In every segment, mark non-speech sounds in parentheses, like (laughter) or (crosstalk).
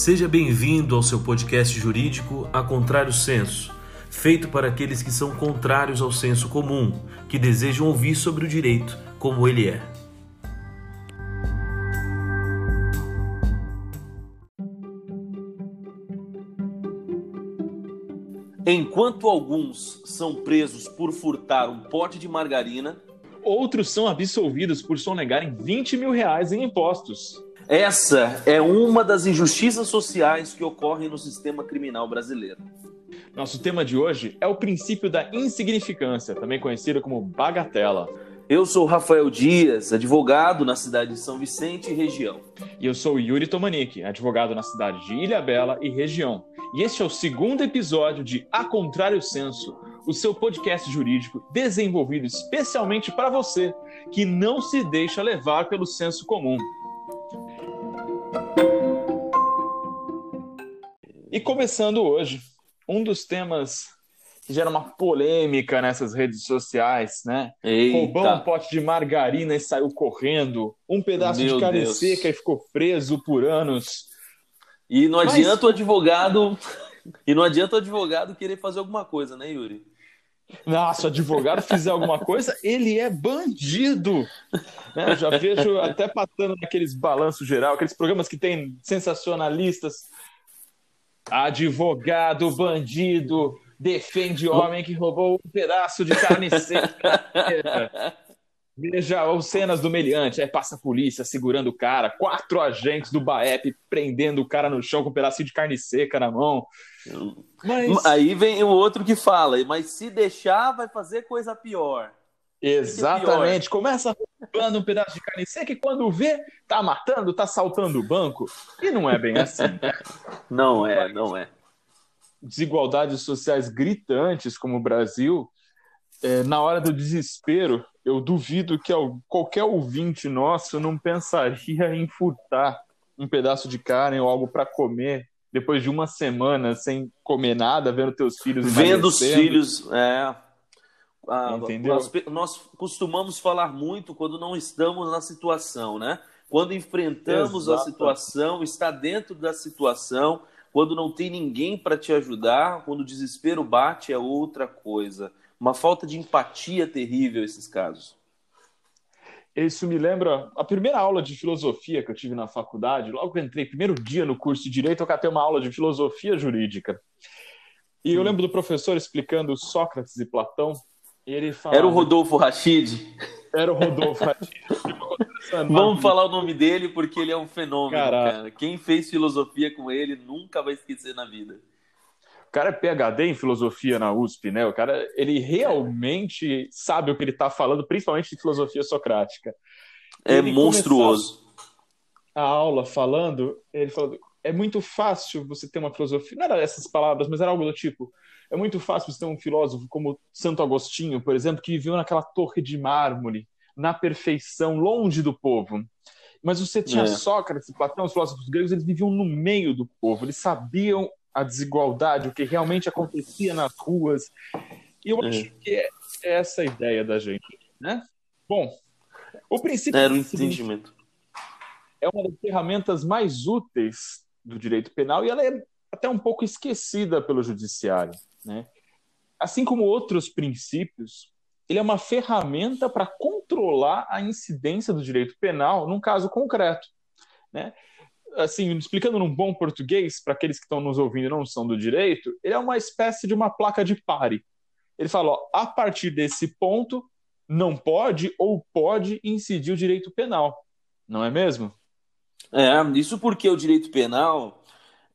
Seja bem-vindo ao seu podcast jurídico A Contrário Senso, feito para aqueles que são contrários ao senso comum, que desejam ouvir sobre o direito como ele é. Enquanto alguns são presos por furtar um pote de margarina, outros são absolvidos por sonegarem 20 mil reais em impostos. Essa é uma das injustiças sociais que ocorrem no sistema criminal brasileiro. Nosso tema de hoje é o princípio da insignificância, também conhecido como bagatela. Eu sou Rafael Dias, advogado na cidade de São Vicente e região. E eu sou Yuri Tomanik, advogado na cidade de Ilha Bela e região. E este é o segundo episódio de A Contrário Senso, o seu podcast jurídico desenvolvido especialmente para você que não se deixa levar pelo senso comum. E começando hoje, um dos temas que gera uma polêmica nessas redes sociais, né? Eita. Roubou um pote de margarina e saiu correndo, um pedaço Meu de carne Deus. seca e ficou preso por anos. E não Mas- adianta o advogado. E não adianta o advogado querer fazer alguma coisa, né, Yuri? Nossa, o advogado fizer alguma coisa, ele é bandido. Né? Eu já vejo até passando naqueles balanços geral, aqueles programas que tem sensacionalistas. Advogado bandido defende homem que roubou um pedaço de carne seca. Veja as cenas do meliante. Aí passa a polícia segurando o cara, quatro agentes do BAEP prendendo o cara no chão com um pedacinho de carne seca na mão. Mas... Aí vem o outro que fala, mas se deixar, vai fazer coisa pior. Exatamente. Começa roubando um pedaço de carne seca e quando vê, tá matando, tá saltando o banco. E não é bem assim. Não é, não é. Desigualdades sociais gritantes como o Brasil, é, na hora do desespero, eu duvido que al- qualquer ouvinte nosso não pensaria em furtar um pedaço de carne ou algo para comer depois de uma semana sem comer nada, vendo teus filhos Vendo os filhos, é. Ah, Entendeu? nós, nós costumamos falar muito quando não estamos na situação, né? Quando enfrentamos a Exato. situação, está dentro da situação, quando não tem ninguém para te ajudar, quando o desespero bate, é outra coisa. Uma falta de empatia terrível esses casos. Isso me lembra a primeira aula de filosofia que eu tive na faculdade. Logo que eu entrei, primeiro dia no curso de Direito, eu catei uma aula de filosofia jurídica. E eu lembro do professor explicando Sócrates e Platão. Ele falava, Era o Rodolfo Rachid. Era o Rodolfo. (laughs) Vamos falar o nome dele porque ele é um fenômeno, Caraca. cara. Quem fez filosofia com ele nunca vai esquecer na vida. O cara é PhD em filosofia na USP, né? O cara, ele realmente sabe o que ele está falando, principalmente de filosofia socrática. É Ele monstruoso. a aula falando, ele falou: é muito fácil você ter uma filosofia. Não era essas palavras, mas era algo do tipo: é muito fácil você ter um filósofo como Santo Agostinho, por exemplo, que viveu naquela torre de mármore, na perfeição, longe do povo. Mas você tinha É. Sócrates, Platão, os filósofos gregos, eles viviam no meio do povo, eles sabiam a desigualdade, o que realmente acontecia nas ruas. E eu É. acho que é essa a ideia da gente, né? Bom, o princípio Era um é entendimento. é uma das ferramentas mais úteis do direito penal e ela é até um pouco esquecida pelo judiciário, né? Assim como outros princípios, ele é uma ferramenta para controlar a incidência do direito penal num caso concreto, né? Assim, explicando num bom português, para aqueles que estão nos ouvindo e não são do direito, ele é uma espécie de uma placa de pare. Ele fala, ó, a partir desse ponto, não pode ou pode incidir o direito penal, não é mesmo? É, isso porque o direito penal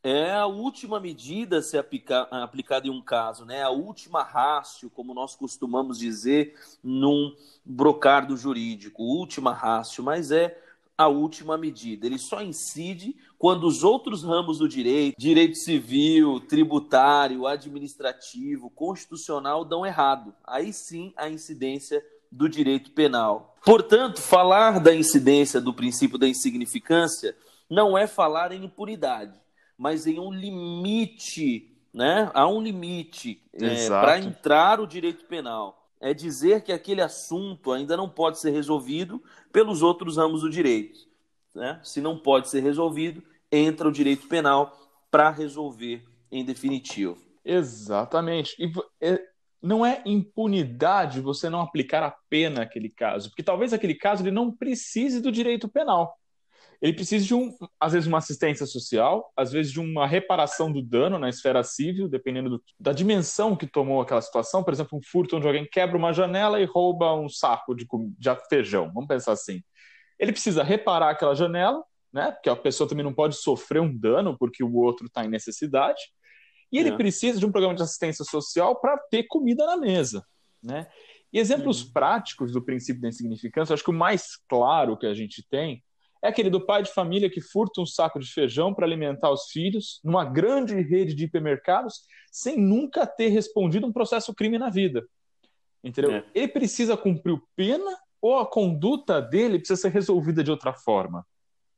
é a última medida a ser aplica- aplicada em um caso, né? A última rácio, como nós costumamos dizer num brocardo jurídico, última rácio, mas é a última medida. Ele só incide quando os outros ramos do direito, direito civil, tributário, administrativo, constitucional dão errado. Aí sim a incidência do direito penal. Portanto, falar da incidência do princípio da insignificância não é falar em impunidade, mas em um limite, né? Há um limite Exato. para entrar o direito penal. É dizer que aquele assunto ainda não pode ser resolvido pelos outros ramos do direito. Né? Se não pode ser resolvido, entra o direito penal para resolver em definitivo. Exatamente. E é, não é impunidade você não aplicar a pena naquele caso, porque talvez aquele caso ele não precise do direito penal. Ele precisa de um, às vezes, uma assistência social, às vezes de uma reparação do dano na esfera civil, dependendo do, da dimensão que tomou aquela situação. Por exemplo, um furto onde alguém quebra uma janela e rouba um saco de, de feijão. Vamos pensar assim. Ele precisa reparar aquela janela, né? Porque a pessoa também não pode sofrer um dano porque o outro está em necessidade. E ele é. precisa de um programa de assistência social para ter comida na mesa, né? E exemplos uhum. práticos do princípio da insignificância, acho que o mais claro que a gente tem é aquele do pai de família que furta um saco de feijão para alimentar os filhos numa grande rede de hipermercados sem nunca ter respondido um processo crime na vida. Entendeu? É. Ele precisa cumprir pena ou a conduta dele precisa ser resolvida de outra forma?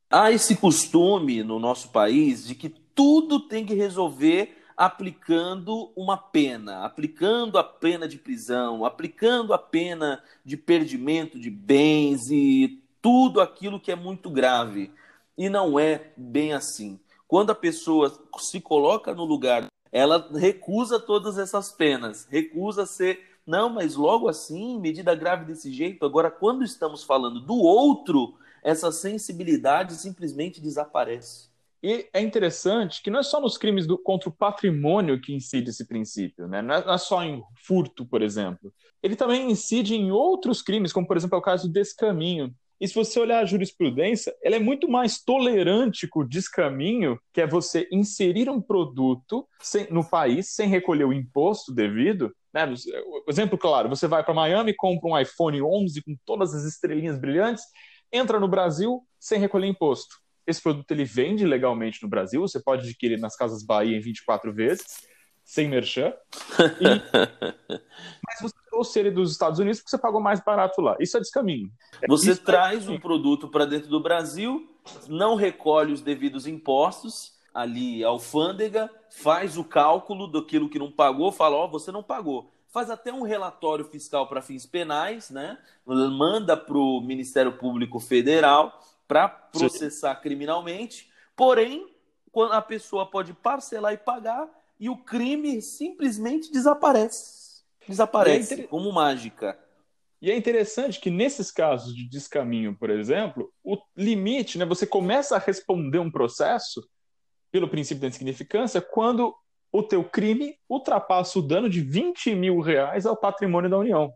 Há esse costume no nosso país de que tudo tem que resolver aplicando uma pena, aplicando a pena de prisão, aplicando a pena de perdimento de bens e tudo aquilo que é muito grave. E não é bem assim. Quando a pessoa se coloca no lugar, ela recusa todas essas penas, recusa ser, não, mas logo assim, medida grave desse jeito. Agora, quando estamos falando do outro, essa sensibilidade simplesmente desaparece. E é interessante que não é só nos crimes do, contra o patrimônio que incide esse princípio, né? não, é, não é só em furto, por exemplo. Ele também incide em outros crimes, como por exemplo é o caso do descaminho. E se você olhar a jurisprudência, ela é muito mais tolerante com o descaminho, que é você inserir um produto sem, no país sem recolher o imposto devido. Né? Exemplo claro, você vai para Miami, compra um iPhone 11 com todas as estrelinhas brilhantes, entra no Brasil sem recolher imposto esse produto ele vende legalmente no Brasil, você pode adquirir nas Casas Bahia em 24 vezes, sem merchan. E... (laughs) Mas você trouxe ele dos Estados Unidos porque você pagou mais barato lá. Isso é descaminho. Você Isso é traz é um produto para dentro do Brasil, não recolhe os devidos impostos, ali a alfândega, faz o cálculo daquilo que não pagou, fala, ó, oh, você não pagou. Faz até um relatório fiscal para fins penais, né? Manda para o Ministério Público Federal para processar Sim. criminalmente, porém, quando a pessoa pode parcelar e pagar e o crime simplesmente desaparece. Desaparece é inter... como mágica. E é interessante que nesses casos de descaminho, por exemplo, o limite, né, você começa a responder um processo pelo princípio da insignificância quando o teu crime ultrapassa o dano de 20 mil reais ao patrimônio da União.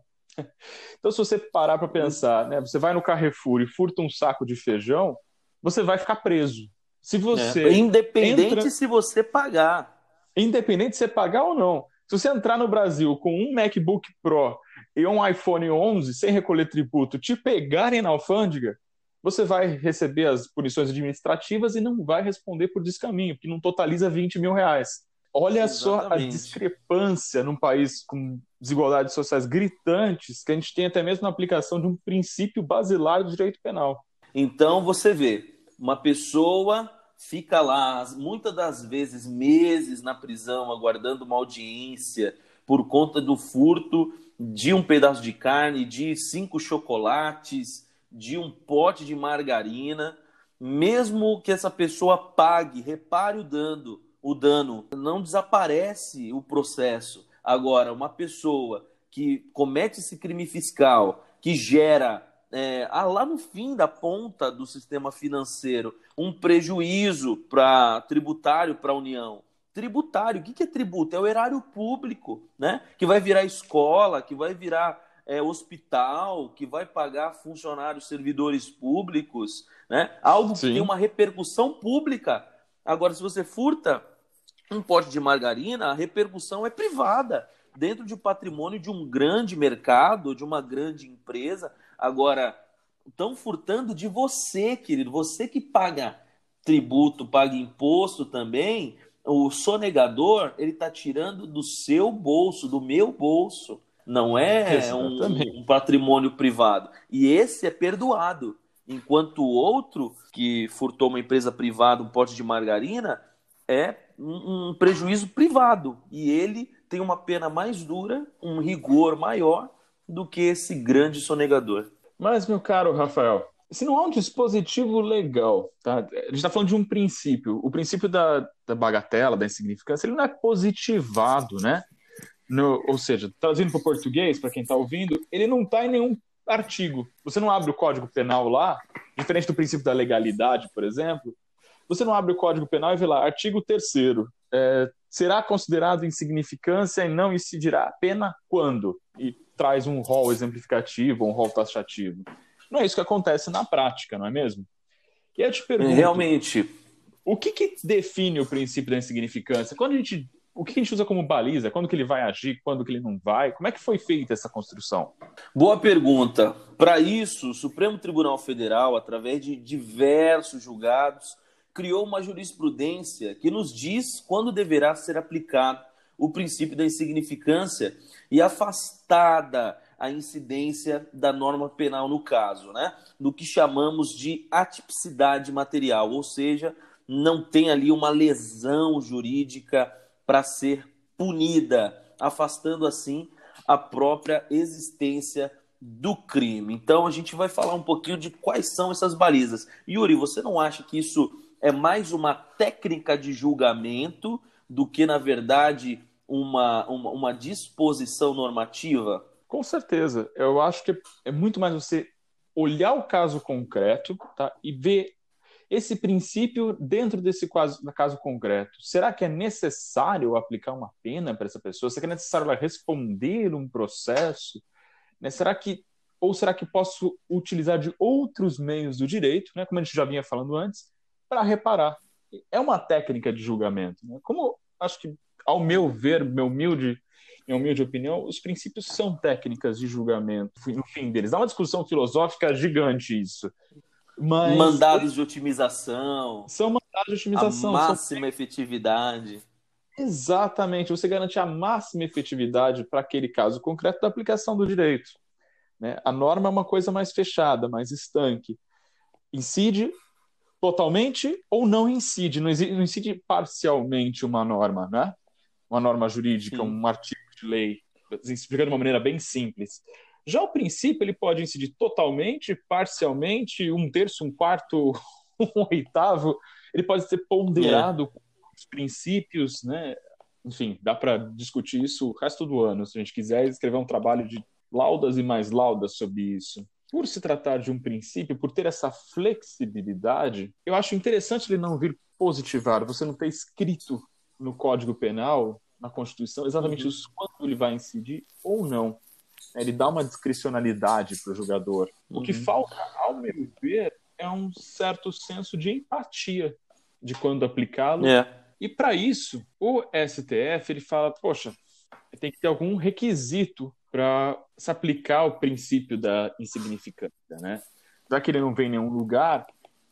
Então, se você parar para pensar, né, você vai no Carrefour e furta um saco de feijão, você vai ficar preso. Se você é, independente entra... se você pagar, independente se você pagar ou não. Se você entrar no Brasil com um MacBook Pro e um iPhone 11 sem recolher tributo, te pegarem na alfândega, você vai receber as punições administrativas e não vai responder por descaminho, porque não totaliza 20 mil reais. Olha Exatamente. só a discrepância num país com desigualdades sociais gritantes que a gente tem até mesmo na aplicação de um princípio basilar do direito penal. Então você vê, uma pessoa fica lá muitas das vezes meses na prisão aguardando uma audiência por conta do furto de um pedaço de carne, de cinco chocolates, de um pote de margarina, mesmo que essa pessoa pague, repare o dano, o dano, não desaparece o processo. Agora, uma pessoa que comete esse crime fiscal, que gera é, ah, lá no fim da ponta do sistema financeiro um prejuízo para tributário para a União. Tributário, o que é tributo? É o erário público, né? Que vai virar escola, que vai virar é, hospital, que vai pagar funcionários, servidores públicos, né? Algo Sim. que tem uma repercussão pública. Agora, se você furta um pote de margarina, a repercussão é privada, dentro de patrimônio de um grande mercado, de uma grande empresa. Agora, estão furtando de você, querido, você que paga tributo, paga imposto também. O sonegador, ele está tirando do seu bolso, do meu bolso. Não é um, um patrimônio privado. E esse é perdoado. Enquanto o outro, que furtou uma empresa privada, um pote de margarina, é um, prejuízo privado e ele tem uma pena mais dura, um rigor maior do que esse grande sonegador. Mas, meu caro Rafael, se não há um dispositivo legal, tá? a gente está falando de um princípio. O princípio da, da bagatela, da insignificância, ele não é positivado, né? No, ou seja, traduzindo para o português, para quem está ouvindo, ele não está em nenhum artigo. Você não abre o Código Penal lá, diferente do princípio da legalidade, por exemplo, você não abre o Código Penal e vê lá, artigo 3 é, será considerado insignificância e não incidirá a pena quando? E traz um rol exemplificativo, um rol taxativo. Não é isso que acontece na prática, não é mesmo? E eu te pergunto... Realmente. O que, que define o princípio da insignificância? Quando a gente o que a gente usa como baliza? Quando que ele vai agir? Quando que ele não vai? Como é que foi feita essa construção? Boa pergunta. Para isso, o Supremo Tribunal Federal, através de diversos julgados, criou uma jurisprudência que nos diz quando deverá ser aplicado o princípio da insignificância e afastada a incidência da norma penal no caso, né? No que chamamos de atipicidade material, ou seja, não tem ali uma lesão jurídica para ser punida, afastando assim a própria existência do crime. Então a gente vai falar um pouquinho de quais são essas balizas. Yuri, você não acha que isso é mais uma técnica de julgamento do que, na verdade, uma, uma, uma disposição normativa? Com certeza. Eu acho que é muito mais você olhar o caso concreto tá, e ver esse princípio dentro desse caso, caso concreto, será que é necessário aplicar uma pena para essa pessoa? Será que é necessário ela responder um processo? Né? Será que ou será que posso utilizar de outros meios do direito, né, como a gente já vinha falando antes, para reparar? É uma técnica de julgamento. Né? Como acho que, ao meu ver, meu humilde, minha humilde opinião, os princípios são técnicas de julgamento, no fim deles. Dá uma discussão filosófica gigante isso. Mas... Mandados de otimização. São mandados de otimização. A máxima efetividade. Exatamente. Você garante a máxima efetividade para aquele caso concreto da aplicação do direito. Né? A norma é uma coisa mais fechada, mais estanque. Incide totalmente ou não incide. Não incide parcialmente uma norma, né? Uma norma jurídica, Sim. um artigo de lei, explicando de uma maneira bem simples. Já o princípio ele pode incidir totalmente, parcialmente, um terço, um quarto, (laughs) um oitavo. Ele pode ser ponderado é. com os princípios, né? Enfim, dá para discutir isso o resto do ano, se a gente quiser escrever um trabalho de laudas e mais laudas sobre isso. Por se tratar de um princípio, por ter essa flexibilidade, eu acho interessante ele não vir positivar, você não ter escrito no Código Penal, na Constituição, exatamente uhum. quando ele vai incidir ou não. Né, ele dá uma discricionalidade para o jogador. Uhum. O que uhum. falta, ao meu ver, é um certo senso de empatia de quando aplicá-lo. É. E para isso, o STF ele fala, poxa, tem que ter algum requisito para se aplicar o princípio da insignificância, né? Já que ele não vem em nenhum lugar,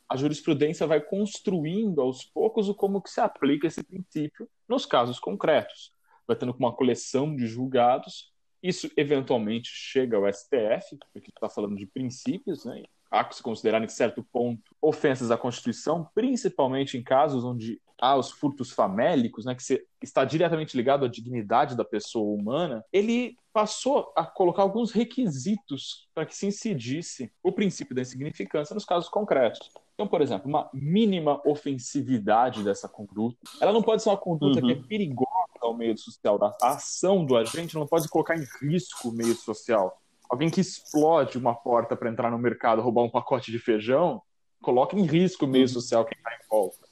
a jurisprudência vai construindo aos poucos o como que se aplica esse princípio nos casos concretos. Vai tendo uma coleção de julgados isso eventualmente chega ao STF, porque está falando de princípios, né? há que se considerar, em certo ponto, ofensas à Constituição, principalmente em casos onde há os furtos famélicos, né, que está diretamente ligado à dignidade da pessoa humana, ele passou a colocar alguns requisitos para que se incidisse o princípio da insignificância nos casos concretos. Então, por exemplo, uma mínima ofensividade dessa conduta. Ela não pode ser uma conduta uhum. que é perigosa ao meio social. A ação do agente não pode colocar em risco o meio social. Alguém que explode uma porta para entrar no mercado, roubar um pacote de feijão, coloca em risco o meio uhum. social que está em volta.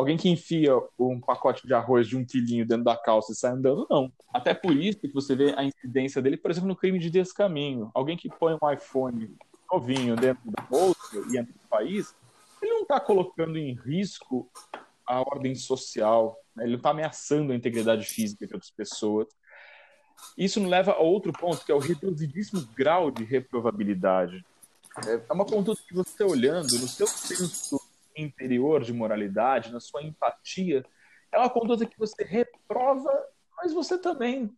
Alguém que enfia um pacote de arroz de um quilinho dentro da calça e sai andando, não. Até por isso que você vê a incidência dele, por exemplo, no crime de descaminho. Alguém que põe um iPhone novinho dentro da bolsa e entra no país, ele não está colocando em risco a ordem social, né? ele não está ameaçando a integridade física de outras pessoas. Isso nos leva a outro ponto, que é o reduzidíssimo grau de reprovabilidade. É uma conduta que você olhando no seu senso interior de moralidade, na sua empatia, é uma conduta que você reprova, mas você também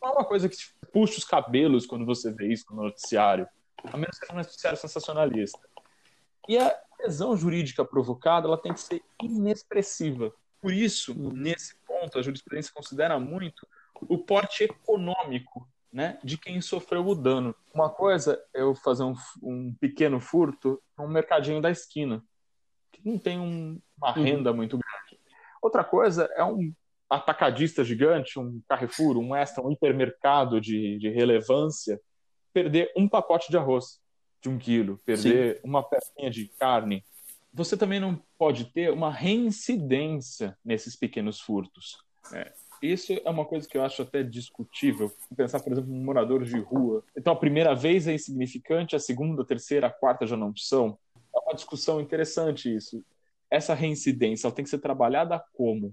não é uma coisa que puxa os cabelos quando você vê isso no noticiário, a menos que seja um noticiário sensacionalista. E a lesão jurídica provocada ela tem que ser inexpressiva. Por isso, nesse ponto, a jurisprudência considera muito o porte econômico né, de quem sofreu o dano. Uma coisa é eu fazer um, um pequeno furto num mercadinho da esquina, que não tem um, uma uhum. renda muito grande. Outra coisa é um atacadista gigante, um Carrefour, um Extra, um hipermercado de, de relevância, perder um pacote de arroz de um quilo, perder Sim. uma pecinha de carne. Você também não pode ter uma reincidência nesses pequenos furtos. É, isso é uma coisa que eu acho até discutível. Pensar, por exemplo, em moradores de rua. Então, a primeira vez é insignificante, a segunda, a terceira, a quarta já não são. Uma discussão interessante isso. Essa reincidência ela tem que ser trabalhada como?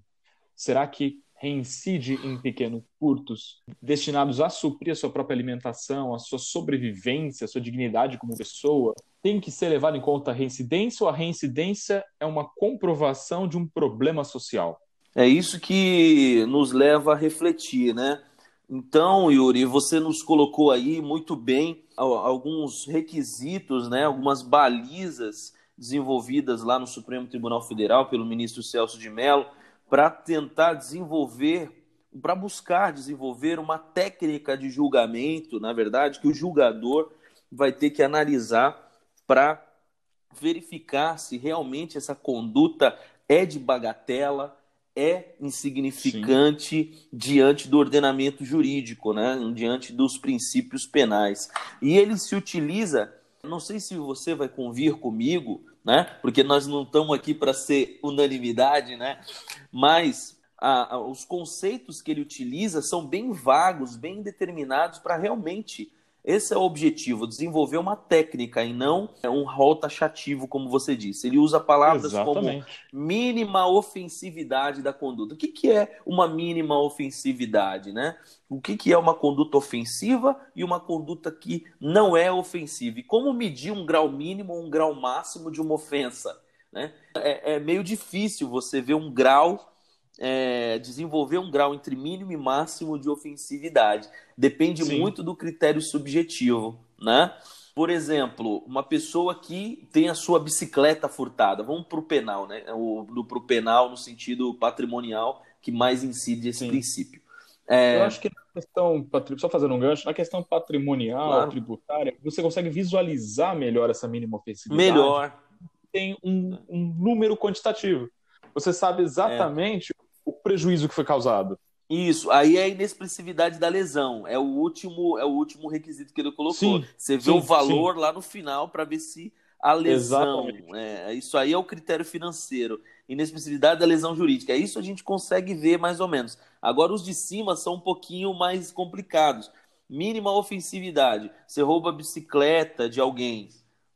Será que reincide em pequenos furtos destinados a suprir a sua própria alimentação, a sua sobrevivência, a sua dignidade como pessoa? Tem que ser levado em conta a reincidência ou a reincidência é uma comprovação de um problema social? É isso que nos leva a refletir, né? Então, Yuri, você nos colocou aí muito bem alguns requisitos, né, algumas balizas desenvolvidas lá no Supremo Tribunal Federal pelo ministro Celso de Mello para tentar desenvolver, para buscar desenvolver uma técnica de julgamento, na verdade, que o julgador vai ter que analisar para verificar se realmente essa conduta é de bagatela, é insignificante Sim. diante do ordenamento jurídico, né? diante dos princípios penais. E ele se utiliza, não sei se você vai convir comigo, né? porque nós não estamos aqui para ser unanimidade, né? mas a, a, os conceitos que ele utiliza são bem vagos, bem determinados para realmente esse é o objetivo, desenvolver uma técnica e não um rol taxativo, como você disse. Ele usa palavras Exatamente. como mínima ofensividade da conduta. O que, que é uma mínima ofensividade, né? O que, que é uma conduta ofensiva e uma conduta que não é ofensiva? E como medir um grau mínimo ou um grau máximo de uma ofensa? Né? É, é meio difícil você ver um grau é, desenvolver um grau entre mínimo e máximo de ofensividade. Depende Sim. muito do critério subjetivo, né? Por exemplo, uma pessoa que tem a sua bicicleta furtada, vamos para o penal, né? O, pro penal no sentido patrimonial que mais incide esse Sim. princípio. É... Eu acho que na questão, só fazendo um gancho, na questão patrimonial, claro. tributária, você consegue visualizar melhor essa mínima ofensividade. Melhor. Tem um, um número quantitativo. Você sabe exatamente é o prejuízo que foi causado. Isso, aí é a inexpressividade da lesão. É o último, é o último requisito que ele colocou. Sim, Você vê sim, o valor sim. lá no final para ver se a lesão. É, isso aí é o critério financeiro. Inexpressividade da lesão jurídica. É isso a gente consegue ver mais ou menos. Agora, os de cima são um pouquinho mais complicados. Mínima ofensividade. Você rouba a bicicleta de alguém.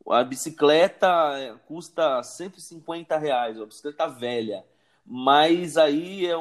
A bicicleta é, custa 150 reais, uma bicicleta velha mas aí é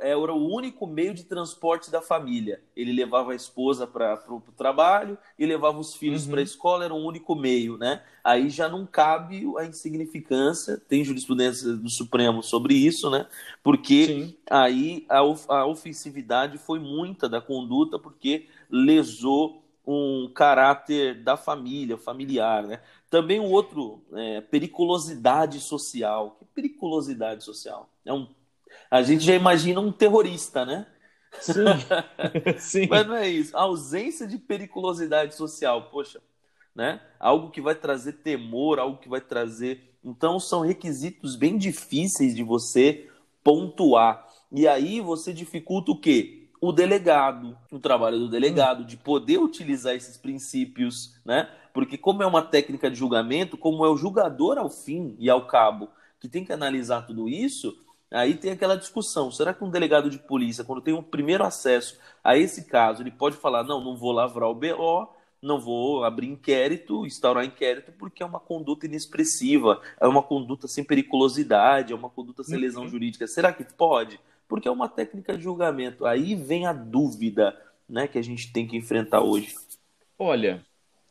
é, era o único meio de transporte da família. Ele levava a esposa para o trabalho e levava os filhos uhum. para a escola, era o único meio, né? Aí já não cabe a insignificância, tem jurisprudência do Supremo sobre isso, né? Porque Sim. aí a, a ofensividade foi muita da conduta, porque lesou um caráter da família, familiar, né? Também o um outro, é, periculosidade social. Que periculosidade social? É um, a gente já imagina um terrorista, né? Sim. (laughs) Sim. Mas não é isso. A ausência de periculosidade social, poxa, né? Algo que vai trazer temor, algo que vai trazer. Então, são requisitos bem difíceis de você pontuar. E aí você dificulta o quê? o delegado, o trabalho do delegado, de poder utilizar esses princípios, né? Porque como é uma técnica de julgamento, como é o julgador ao fim e ao cabo que tem que analisar tudo isso, aí tem aquela discussão. Será que um delegado de polícia, quando tem um primeiro acesso a esse caso, ele pode falar, não, não vou lavrar o BO, não vou abrir inquérito, instaurar inquérito, porque é uma conduta inexpressiva, é uma conduta sem periculosidade, é uma conduta sem lesão uhum. jurídica. Será que pode? porque é uma técnica de julgamento. Aí vem a dúvida né, que a gente tem que enfrentar hoje. Olha,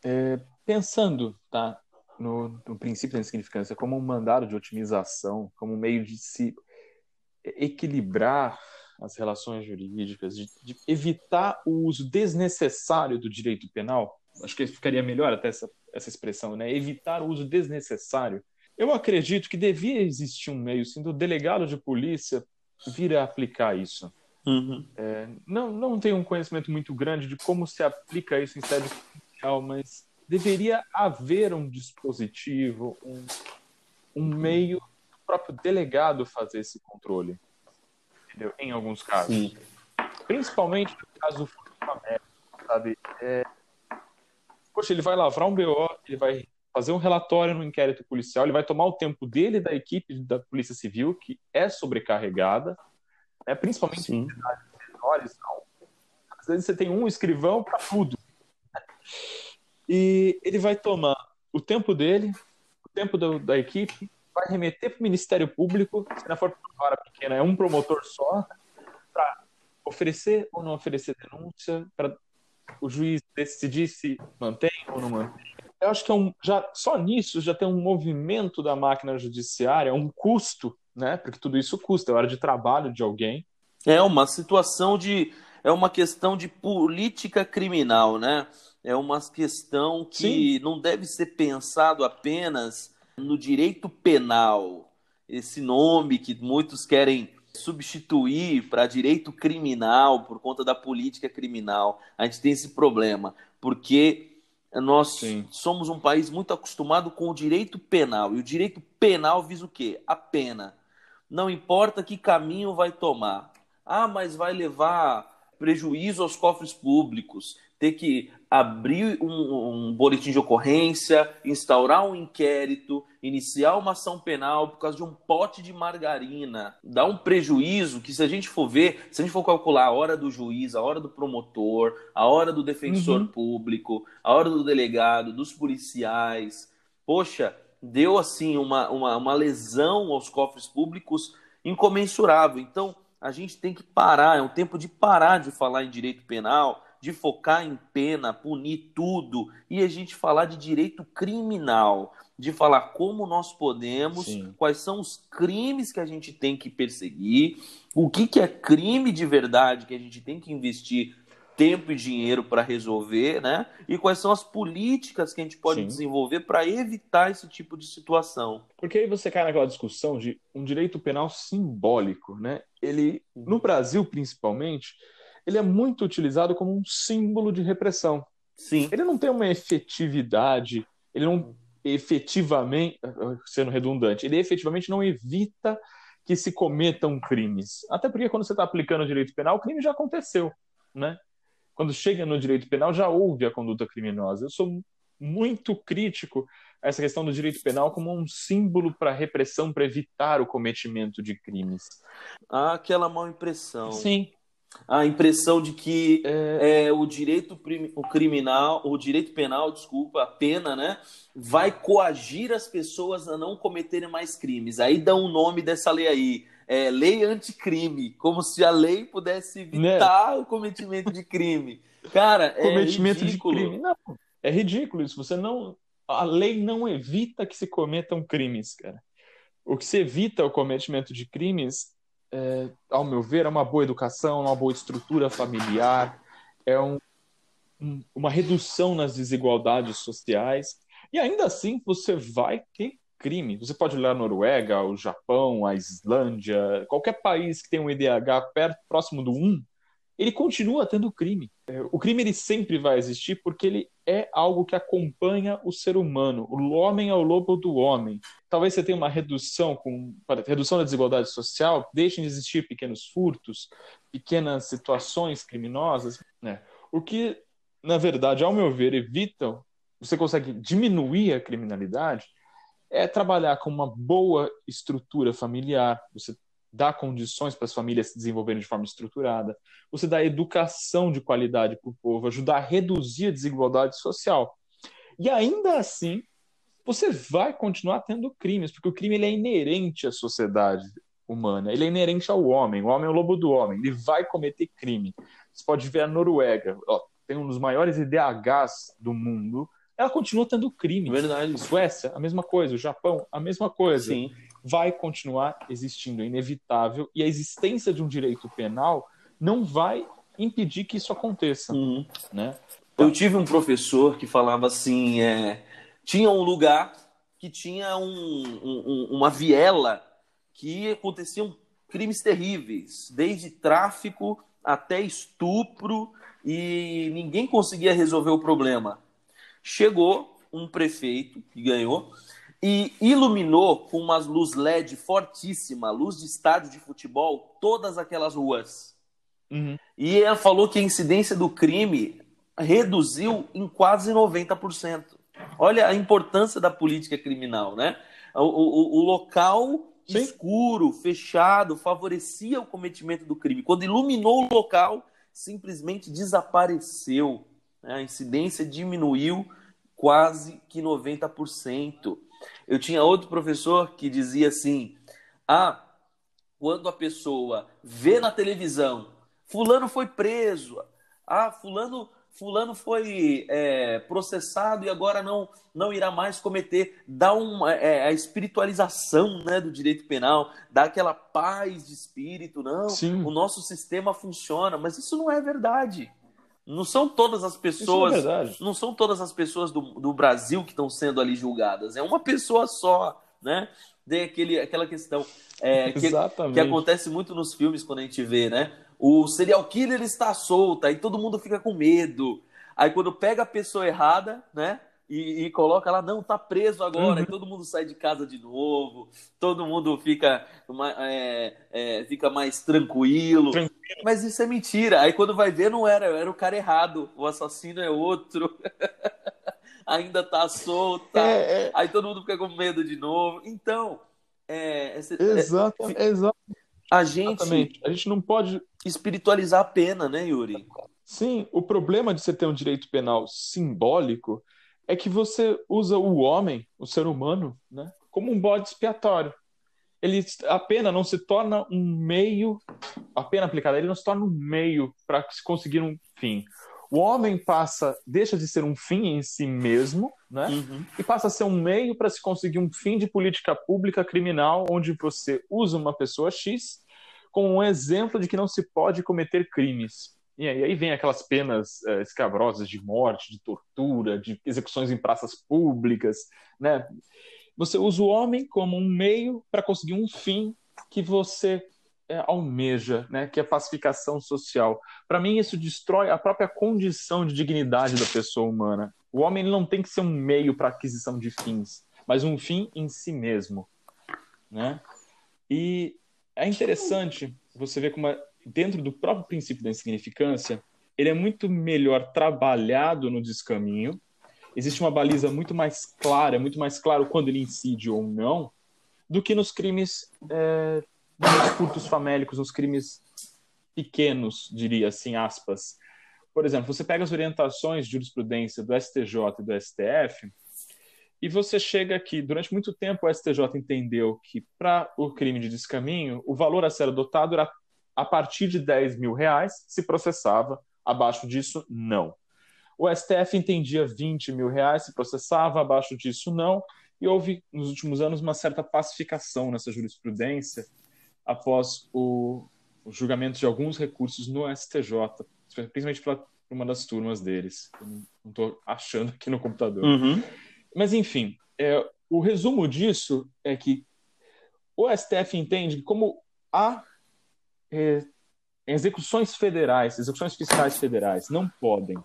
é, pensando tá, no, no, princípio da insignificância como um mandado de otimização, como um meio de se equilibrar as relações jurídicas, de, de evitar o uso desnecessário do direito penal, acho que ficaria melhor até essa, essa expressão, né? evitar o uso desnecessário. Eu acredito que devia existir um meio, sim, do delegado de polícia vir a aplicar isso. Uhum. É, não, não tenho um conhecimento muito grande de como se aplica isso em sede social, mas deveria haver um dispositivo, um, um meio do próprio delegado fazer esse controle. Entendeu? Em alguns casos. Sim. Principalmente no caso do América, sabe? É... Poxa, ele vai lavrar um BO, ele vai fazer um relatório no inquérito policial, ele vai tomar o tempo dele e da equipe da Polícia Civil, que é sobrecarregada, né? principalmente Sim. em cidades menores. Às vezes você tem um escrivão para tudo. E ele vai tomar o tempo dele, o tempo do, da equipe, vai remeter para o Ministério Público, se não for uma hora pequena, é um promotor só, para oferecer ou não oferecer denúncia, para o juiz decidir se mantém ou não mantém. Eu acho que é um, já, só nisso já tem um movimento da máquina judiciária, um custo, né? Porque tudo isso custa, é hora de trabalho de alguém. É uma situação de. É uma questão de política criminal, né? É uma questão que Sim. não deve ser pensado apenas no direito penal. Esse nome que muitos querem substituir para direito criminal por conta da política criminal. A gente tem esse problema, porque nós Sim. somos um país muito acostumado com o direito penal. E o direito penal visa o quê? A pena. Não importa que caminho vai tomar. Ah, mas vai levar prejuízo aos cofres públicos, ter que abrir um, um, boletim de ocorrência, instaurar um inquérito, iniciar uma ação penal por causa de um pote de margarina. Dá um prejuízo que, se a gente for ver, se a gente for calcular a hora do juiz, a hora do promotor, a hora do defensor uhum. público, a hora do delegado, dos policiais, poxa, deu assim uma, uma, uma lesão aos cofres públicos incomensurável. Então, a gente tem que parar, é um tempo de parar de falar em direito penal de focar em pena, punir tudo e a gente falar de direito criminal, de falar como nós podemos, Sim. quais são os crimes que a gente tem que perseguir, o que, que é crime de verdade que a gente tem que investir tempo e dinheiro para resolver, né? E quais são as políticas que a gente pode Sim. desenvolver para evitar esse tipo de situação. Porque aí você cai naquela discussão de um direito penal simbólico, né? Ele, no Brasil principalmente, ele é muito utilizado como um símbolo de repressão. Sim. Ele não tem uma efetividade, ele não efetivamente, sendo redundante, ele efetivamente não evita que se cometam crimes. Até porque quando você está aplicando o direito penal, o crime já aconteceu, né? Quando chega no direito penal, já houve a conduta criminosa. Eu sou muito crítico a essa questão do direito penal como um símbolo para repressão, para evitar o cometimento de crimes. Há aquela mal impressão. Sim a impressão de que é, é, o direito o criminal, o direito penal, desculpa, a pena, né, vai coagir as pessoas a não cometerem mais crimes. Aí dá um nome dessa lei aí, é lei anticrime, como se a lei pudesse evitar né? o cometimento de crime. Cara, é cometimento ridículo. de crime. Não, é ridículo isso. Você não, a lei não evita que se cometam crimes, cara. O que se evita o cometimento de crimes é, ao meu ver, é uma boa educação, uma boa estrutura familiar, é um, um, uma redução nas desigualdades sociais. E ainda assim, você vai ter crime. Você pode olhar a Noruega, o Japão, a Islândia, qualquer país que tem um IDH perto, próximo do 1, ele continua tendo crime. É, o crime ele sempre vai existir porque ele é algo que acompanha o ser humano. O homem é o lobo do homem. Talvez você tenha uma redução com redução da desigualdade social, deixem de existir pequenos furtos, pequenas situações criminosas, né? O que, na verdade, ao meu ver, evitam, você consegue diminuir a criminalidade, é trabalhar com uma boa estrutura familiar, você dá condições para as famílias se desenvolverem de forma estruturada, você dá educação de qualidade para o povo, ajudar a reduzir a desigualdade social. E ainda assim, você vai continuar tendo crimes, porque o crime ele é inerente à sociedade humana, ele é inerente ao homem, o homem é o lobo do homem, ele vai cometer crime. Você pode ver a Noruega, ó, tem um dos maiores IDHs do mundo, ela continua tendo crime. Verdade. Suécia, a mesma coisa. O Japão, a mesma coisa. Sim vai continuar existindo, é inevitável, e a existência de um direito penal não vai impedir que isso aconteça. Uhum. Né? Eu tive um professor que falava assim: é, tinha um lugar que tinha um, um, uma viela que aconteciam crimes terríveis, desde tráfico até estupro, e ninguém conseguia resolver o problema. Chegou um prefeito que ganhou e iluminou com umas luz LED fortíssima, luz de estádio de futebol, todas aquelas ruas. Uhum. E ela falou que a incidência do crime reduziu em quase 90%. Olha a importância da política criminal, né? O, o, o local Sim. escuro, fechado, favorecia o cometimento do crime. Quando iluminou o local, simplesmente desapareceu. Né? A incidência diminuiu quase que 90%. Eu tinha outro professor que dizia assim: ah, quando a pessoa vê na televisão, Fulano foi preso, ah, Fulano fulano foi é, processado e agora não, não irá mais cometer. Dá uma, é, a espiritualização né, do direito penal, dá aquela paz de espírito. Não, Sim. o nosso sistema funciona, mas isso não é verdade. Não são todas as pessoas. Não, é não, são todas as pessoas do, do Brasil que estão sendo ali julgadas. É uma pessoa só, né? Tem aquele, aquela questão é, que, que acontece muito nos filmes quando a gente vê, né? o serial killer está solto, aí todo mundo fica com medo. Aí quando pega a pessoa errada, né? E, e coloca lá, não, tá preso agora, uhum. aí todo mundo sai de casa de novo, todo mundo fica, é, é, fica mais tranquilo. tranquilo. Mas isso é mentira. Aí quando vai ver, não era, era o cara errado, o assassino é outro. (laughs) Ainda tá solto. É, é, aí todo mundo fica com medo de novo. Então, é, exato, é, exato. A gente, Exatamente. a gente não pode espiritualizar a pena, né, Yuri? Sim, o problema de você ter um direito penal simbólico é que você usa o homem, o ser humano, né, como um bode expiatório. Ele, a pena não se torna um meio, a pena aplicada, ele não se torna um meio para se conseguir um fim. O homem passa, deixa de ser um fim em si mesmo, né? Uhum. E passa a ser um meio para se conseguir um fim de política pública criminal, onde você usa uma pessoa X como um exemplo de que não se pode cometer crimes. E aí vem aquelas penas uh, escabrosas de morte, de tortura, de execuções em praças públicas, né? Você usa o homem como um meio para conseguir um fim que você é, almeja, né? Que é a pacificação social. Para mim isso destrói a própria condição de dignidade da pessoa humana. O homem não tem que ser um meio para aquisição de fins, mas um fim em si mesmo, né? E é interessante você ver como, dentro do próprio princípio da insignificância, ele é muito melhor trabalhado no descaminho. Existe uma baliza muito mais clara, muito mais claro quando ele incide ou não, do que nos crimes é, nos furtos famélicos, nos crimes pequenos, diria assim, aspas. Por exemplo, você pega as orientações de jurisprudência do STJ e do STF, e você chega aqui, durante muito tempo o STJ entendeu que para o crime de descaminho, o valor a ser adotado era a partir de 10 mil reais, se processava, abaixo disso, não. O STF entendia 20 mil reais, se processava, abaixo disso, não. E houve, nos últimos anos, uma certa pacificação nessa jurisprudência após o, o julgamento de alguns recursos no STJ, principalmente para uma das turmas deles. Eu não estou achando aqui no computador. Uhum. Mas, enfim, é, o resumo disso é que o STF entende que, como há execuções federais, execuções fiscais federais, não podem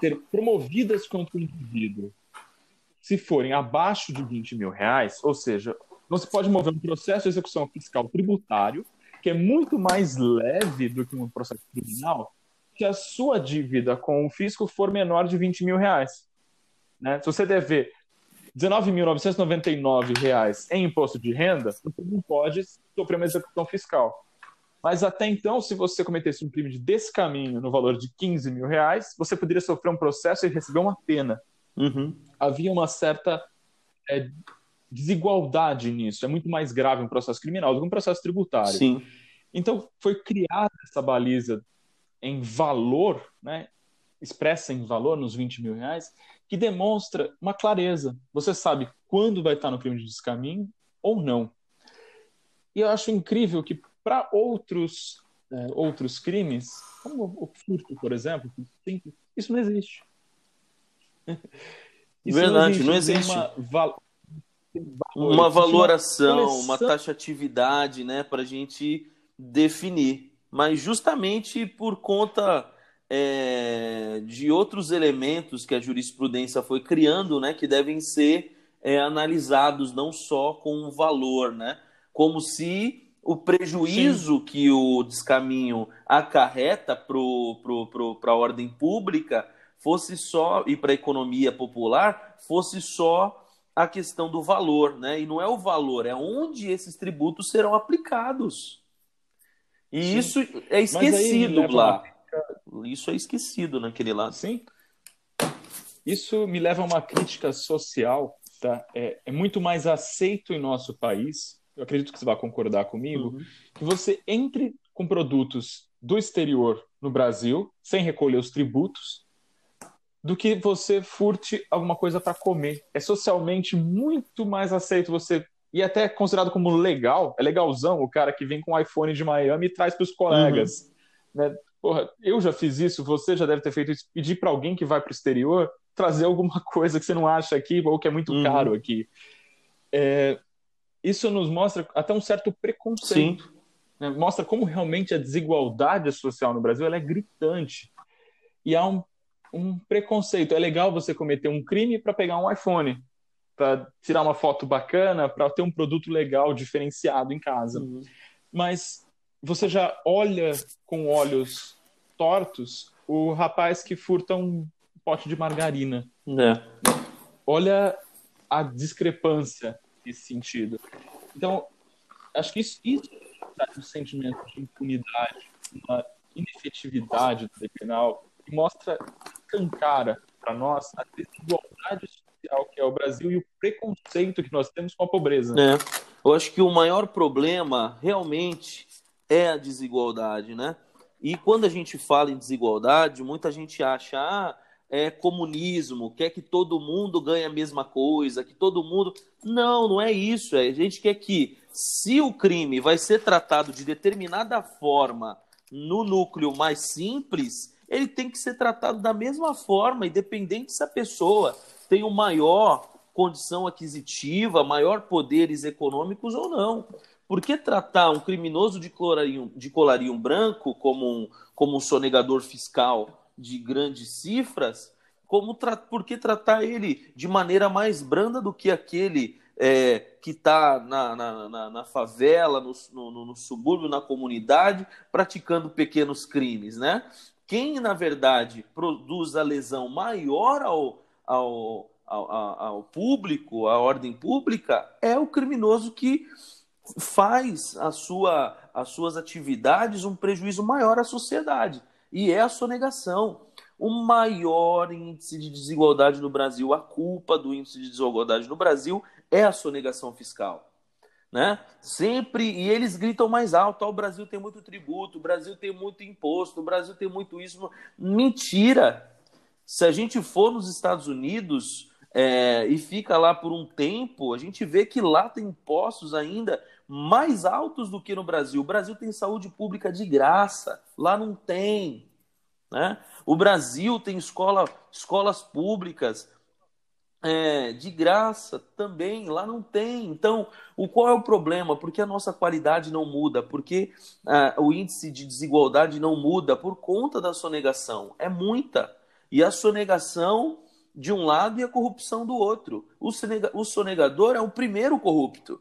ser promovidas contra o indivíduo se forem abaixo de 20 mil reais, ou seja, se pode mover um processo de execução fiscal tributário, que é muito mais leve do que um processo criminal, que a sua dívida com o fisco for menor de 20 mil reais. Né? Se você dever R$ 19.999 em imposto de renda, você não pode sofrer uma execução fiscal. Mas até então, se você cometesse um crime de descaminho no valor de 15 mil reais, você poderia sofrer um processo e receber uma pena. Uhum. Havia uma certa é, desigualdade nisso. É muito mais grave um processo criminal do que um processo tributário. Sim. Então, foi criada essa baliza em valor, né, expressa em valor nos 20 mil reais, que demonstra uma clareza. Você sabe quando vai estar no crime de descaminho ou não. E eu acho incrível que para outros é, outros crimes, como o furto, por exemplo, isso não existe. (laughs) Isso Verdade, não existe. Não existe. Uma, uma valoração, uma, uma taxatividade, né, para a gente definir. Mas justamente por conta é, de outros elementos que a jurisprudência foi criando, né, que devem ser é, analisados não só com o valor, né, como se o prejuízo Sim. que o descaminho acarreta para a ordem pública fosse só, e para a economia popular, fosse só a questão do valor, né? E não é o valor, é onde esses tributos serão aplicados. E Sim. isso é esquecido lá. Isso é esquecido naquele lado. Sim. Isso me leva a uma crítica social, tá? É, é muito mais aceito em nosso país, eu acredito que você vai concordar comigo, uhum. que você entre com produtos do exterior no Brasil, sem recolher os tributos, do que você furte alguma coisa para comer. É socialmente muito mais aceito você e até considerado como legal, é legalzão o cara que vem com o iPhone de Miami e traz para os colegas. Uhum. Né? Porra, eu já fiz isso, você já deve ter feito isso, pedir para alguém que vai para o exterior trazer alguma (laughs) coisa que você não acha aqui ou que é muito uhum. caro aqui. É, isso nos mostra até um certo preconceito. Né? Mostra como realmente a desigualdade social no Brasil é gritante. E há um um preconceito. É legal você cometer um crime para pegar um iPhone, para tirar uma foto bacana, para ter um produto legal, diferenciado em casa. Uhum. Mas você já olha com olhos tortos o rapaz que furta um pote de margarina. É. Olha a discrepância nesse sentido. Então, acho que isso, isso traz um sentimento de impunidade, uma inefetividade do penal, que mostra escancara para nós a desigualdade social que é o Brasil e o preconceito que nós temos com a pobreza. É. Eu acho que o maior problema realmente é a desigualdade, né? E quando a gente fala em desigualdade, muita gente acha, ah, é comunismo, quer que todo mundo ganhe a mesma coisa, que todo mundo. Não, não é isso. É, a gente quer que, se o crime vai ser tratado de determinada forma no núcleo mais simples, ele tem que ser tratado da mesma forma, independente se a pessoa tem uma maior condição aquisitiva, maior poderes econômicos ou não. Por que tratar um criminoso de colarinho, de colarinho branco como um, como um sonegador fiscal de grandes cifras? Como tra por que tratar ele de maneira mais branda do que aquele é, que está na, na, na, na, favela, no, no, no subúrbio, na comunidade, praticando pequenos crimes, né? quem, na verdade, produz a lesão maior ao, ao, ao, ao público, à ordem pública, é o criminoso que faz a sua, as suas atividades um prejuízo maior à sociedade. E é a sonegação. O maior índice de desigualdade no Brasil, a culpa do índice de desigualdade no Brasil é a sonegação fiscal né? Sempre, e eles gritam mais alto: o Brasil tem muito tributo, o Brasil tem muito imposto, o Brasil tem muito isso. Mentira! Se a gente for nos Estados Unidos é, e fica lá por um tempo, a gente vê que lá tem impostos ainda mais altos do que no Brasil. O Brasil tem saúde pública de graça, lá não tem. Né? O Brasil tem escola, escolas públicas é, de graça também, lá não tem. Então, o qual é o problema? Porque a nossa qualidade não muda, porque ah, o índice de desigualdade não muda por conta da sonegação. É muita. E a sonegação de um lado e a corrupção do outro. O, sonega, o sonegador é o primeiro corrupto.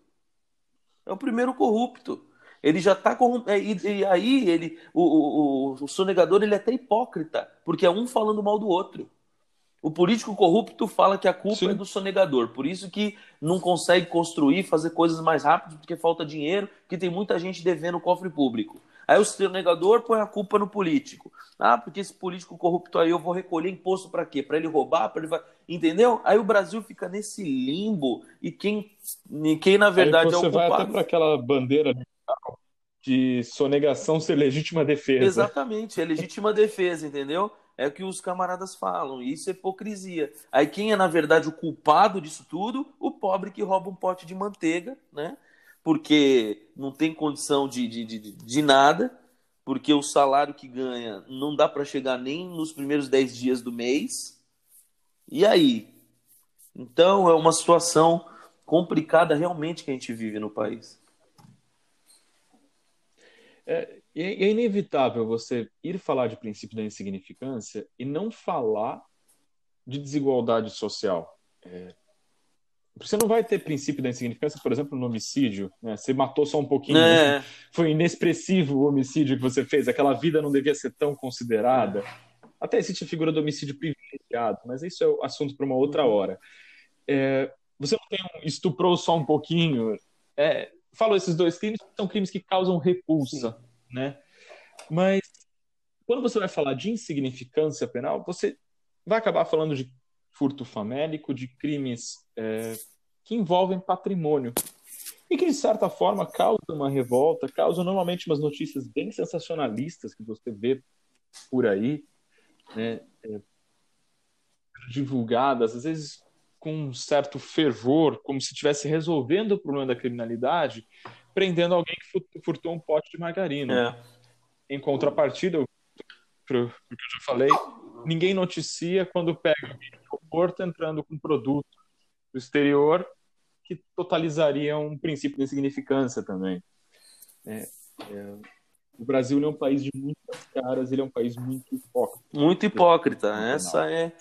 É o primeiro corrupto. Ele já está corrompido. É, e, e, aí ele, o, o, o sonegador ele é até hipócrita, porque é um falando mal do outro. O político corrupto fala que a culpa Sim. é do sonegador, por isso que não consegue construir, fazer coisas mais rápido, porque falta dinheiro, porque tem muita gente devendo o cofre público. Aí o sonegador põe a culpa no político. Ah, porque esse político corrupto aí eu vou recolher imposto para quê? Para ele roubar, para ele entendeu? Aí o Brasil fica nesse limbo e quem quem na verdade aí você é o culpado. vai até para aquela bandeira de sonegação ser legítima defesa. Exatamente, é legítima defesa, entendeu? É o que os camaradas falam, e isso é hipocrisia. Aí quem é, na verdade, o culpado disso tudo? O pobre que rouba um pote de manteiga, né? Porque não tem condição de, de, de, de nada, porque o salário que ganha não dá para chegar nem nos primeiros 10 dias do mês. E aí? Então é uma situação complicada realmente que a gente vive no país. É, é inevitável você ir falar de princípio da insignificância e não falar de desigualdade social. É, você não vai ter princípio da insignificância, por exemplo, no homicídio. Né? Você matou só um pouquinho. É. Foi inexpressivo o homicídio que você fez. Aquela vida não devia ser tão considerada. Até existe a figura do homicídio privilegiado, mas isso é assunto para uma outra hora. É, você não tem um, estuprou só um pouquinho. É, falou esses dois crimes são crimes que causam repulsa, Sim. né? Mas quando você vai falar de insignificância penal, você vai acabar falando de furto famélico, de crimes é, que envolvem patrimônio e que de certa forma causam uma revolta, causam normalmente umas notícias bem sensacionalistas que você vê por aí, né, é, divulgadas, às vezes com um certo fervor, como se estivesse resolvendo o problema da criminalidade, prendendo alguém que furtou um pote de margarina. É. Em contrapartida, para o que eu já falei, ninguém noticia quando pega alguém aeroporto entrando com produto do exterior que totalizaria um princípio de insignificância também. É, é, o Brasil é um país de muitas caras, ele é um país muito hipócrita. Muito hipócrita, essa é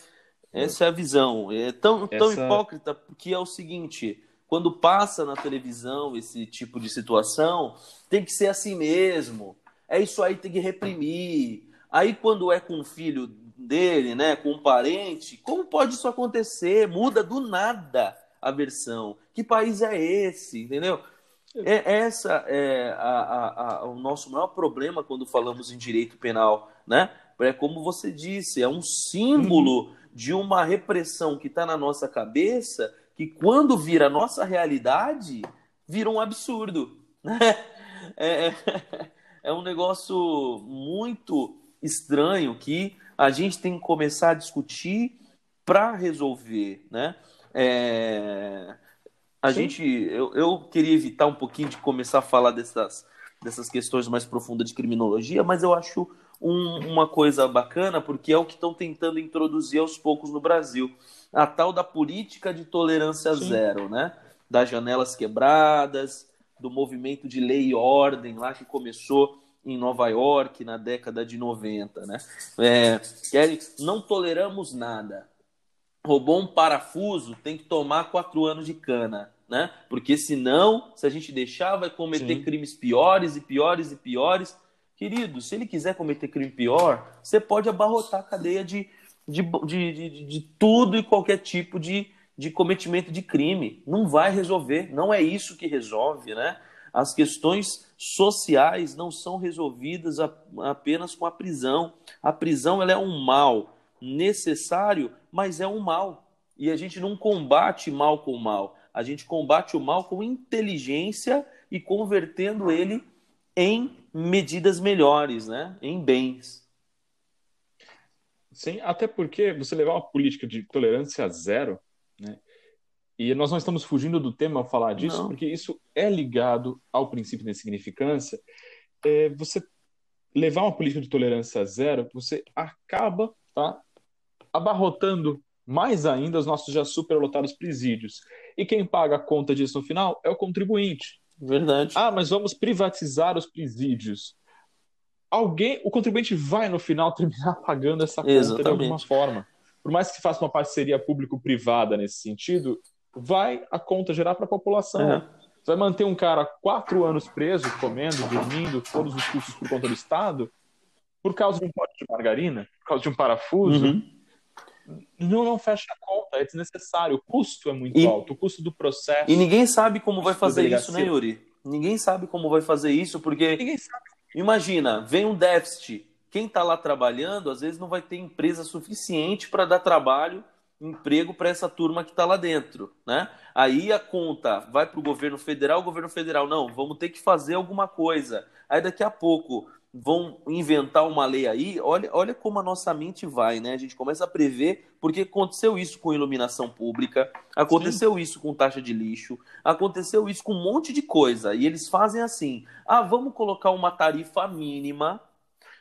essa é a visão. É tão, tão Essa... hipócrita que é o seguinte: quando passa na televisão esse tipo de situação, tem que ser assim mesmo. É isso aí, tem que reprimir. Aí, quando é com um filho dele, né, com um parente, como pode isso acontecer? Muda do nada a versão. Que país é esse? Entendeu? É, essa é a, a, a, o nosso maior problema quando falamos em direito penal, né? É como você disse, é um símbolo de uma repressão que está na nossa cabeça, que quando vira nossa realidade, vira um absurdo. (laughs) Né? É, é, (laughs) é um negócio muito estranho que a gente tem que começar a discutir para resolver, né? É, a Sim. gente, eu, eu queria evitar um pouquinho de começar a falar dessas, dessas questões mais profundas de criminologia, mas eu acho um, uma coisa bacana, porque é o que estão tentando introduzir aos poucos no Brasil. A tal da política de tolerância Sim. zero, né? Das janelas quebradas, do movimento de lei e ordem lá que começou em Nova York na década de 90, né? É, que não toleramos nada. Roubou um parafuso, tem que tomar quatro anos de cana, né? Porque senão, se a gente deixar, vai cometer Sim. crimes piores e piores e piores Querido, se ele quiser cometer crime pior, você pode abarrotar a cadeia de, de, de, de, de tudo e qualquer tipo de, de cometimento de crime. Não vai resolver, não é isso que resolve, né? As questões sociais não são resolvidas apenas com a prisão. A prisão ela é um mal necessário, mas é um mal. E a gente não combate mal com mal. A gente combate o mal com inteligência e convertendo ele em medidas melhores, né? em bens. Sim, até porque você levar uma política de tolerância zero? E nós não estamos fugindo do tema ao falar disso, não. porque isso é ligado ao princípio da insignificância. É, você levar uma política de tolerância zero, você acaba tá, abarrotando mais ainda os nossos já superlotados presídios. E quem paga a conta disso no final é o contribuinte. Verdade. Ah, mas vamos privatizar os presídios. Alguém, o contribuinte vai no final (laughs) terminar pagando essa conta Exatamente. de alguma forma. Por mais que se faça uma parceria público-privada nesse sentido, vai a conta gerar para a população. Uhum. Você vai manter um cara quatro anos preso, comendo, dormindo, todos os custos por conta do Estado, por causa de um pote de margarina, por causa de um parafuso. Uhum. Não, não fecha a conta, é desnecessário. O custo é muito e, alto, o custo do processo. E ninguém sabe como vai fazer isso, né, Yuri? Ninguém sabe como vai fazer isso, porque. Ninguém sabe. Imagina, vem um déficit. Quem está lá trabalhando, às vezes não vai ter empresa suficiente para dar trabalho, emprego para essa turma que está lá dentro, né? Aí a conta vai para o governo federal, o governo federal, não, vamos ter que fazer alguma coisa. Aí daqui a pouco vão inventar uma lei aí, olha, olha como a nossa mente vai, né? A gente começa a prever, porque aconteceu isso com iluminação pública, aconteceu Sim. isso com taxa de lixo, aconteceu isso com um monte de coisa. E eles fazem assim: ah, vamos colocar uma tarifa mínima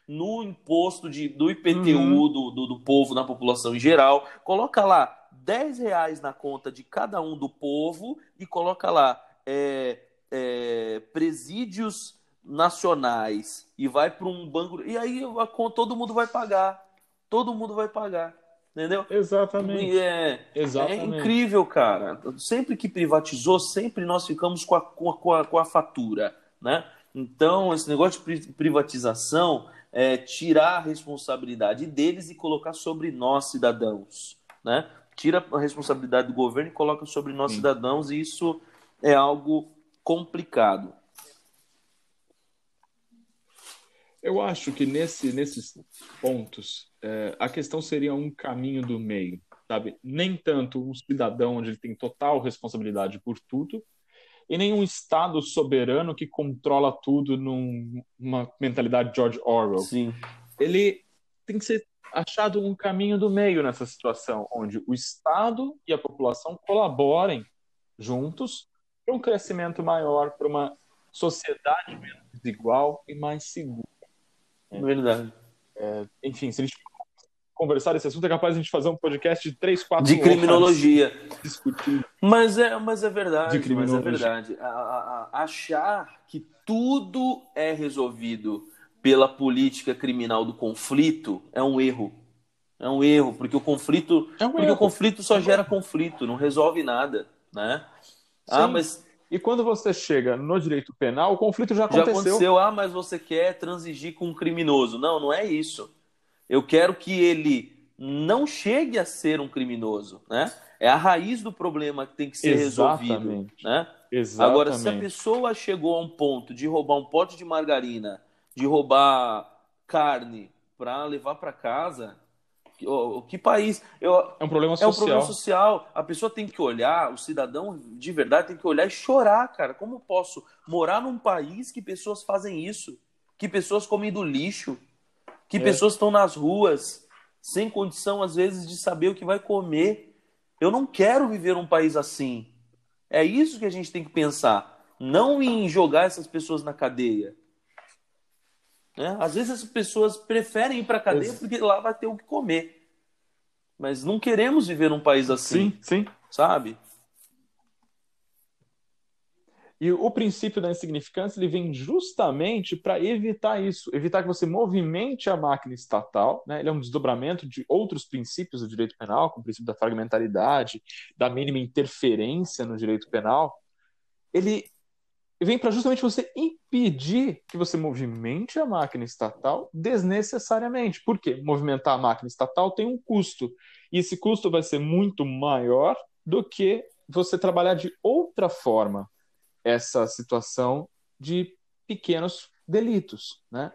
no imposto de, do IPTU uhum. do, do, do povo na população em geral, coloca lá 10 reais na conta de cada um do povo e coloca lá é, é, presídios nacionais e vai para um banco. E aí a, todo mundo vai pagar. Todo mundo vai pagar. Entendeu? Exatamente. É, Exatamente. é incrível, cara. Sempre que privatizou, sempre nós ficamos com a, com a, com a fatura. Né? Então, esse negócio de privatização é tirar a responsabilidade deles e colocar sobre nós, cidadãos. Né? Tira a responsabilidade do governo e coloca sobre nós, Sim. cidadãos, e isso é algo complicado. Eu acho que nesse, nesses pontos, é, a questão seria um caminho do meio, sabe? Nem tanto um cidadão onde ele tem total responsabilidade por tudo, e nem um Estado soberano que controla tudo numa mentalidade George Orwell. Sim. Ele tem que ser achado um caminho do meio nessa situação, onde o Estado e a população colaborem juntos para um crescimento maior, para uma sociedade menos desigual e mais segura. É verdade. É, enfim, se a gente conversar esse assunto, é capaz de a gente fazer um podcast de três, quatro De criminologia. Discutir. Mas é, mas é verdade. De criminologia. Mas é verdade. A, a, achar que tudo é resolvido pela política criminal do conflito é um erro. É um erro, porque o conflito, é um porque erro. o conflito só gera conflito, não resolve nada, né? Ah, mas e quando você chega no direito penal, o conflito já aconteceu. Já aconteceu. Ah, mas você quer transigir com um criminoso. Não, não é isso. Eu quero que ele não chegue a ser um criminoso, né? É a raiz do problema que tem que ser Exatamente. resolvido, né? Exatamente. Agora, se a pessoa chegou a um ponto de roubar um pote de margarina, de roubar carne para levar para casa, o que país? Eu, é um problema social. É um problema social. A pessoa tem que olhar, o cidadão de verdade tem que olhar e chorar, cara. Como posso morar num país que pessoas fazem isso? Que pessoas comem do lixo? Que é. pessoas estão nas ruas sem condição, às vezes, de saber o que vai comer? Eu não quero viver num país assim. É isso que a gente tem que pensar. Não em jogar essas pessoas na cadeia. Né? Às vezes as pessoas preferem ir para a cadeia porque lá vai ter o que comer. Mas não queremos viver num país assim. Sim, sim. Sabe? E o princípio da insignificância ele vem justamente para evitar isso, evitar que você movimente a máquina estatal. Né? Ele é um desdobramento de outros princípios do direito penal, como o princípio da fragmentaridade, da mínima interferência no direito penal. Ele vem para justamente você impedir que você movimente a máquina estatal desnecessariamente. Por quê? Movimentar a máquina estatal tem um custo. E esse custo vai ser muito maior do que você trabalhar de outra forma essa situação de pequenos delitos. Né?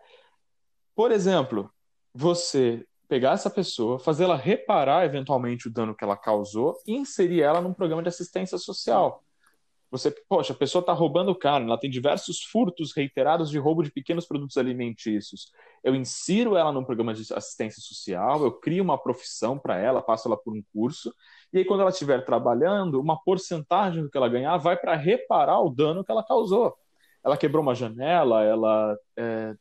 Por exemplo, você pegar essa pessoa, fazê-la reparar eventualmente o dano que ela causou e inserir ela num programa de assistência social. Você, poxa, a pessoa está roubando carne, ela tem diversos furtos reiterados de roubo de pequenos produtos alimentícios. Eu insiro ela num programa de assistência social, eu crio uma profissão para ela, passo ela por um curso, e aí quando ela estiver trabalhando, uma porcentagem do que ela ganhar vai para reparar o dano que ela causou. Ela quebrou uma janela, ela é,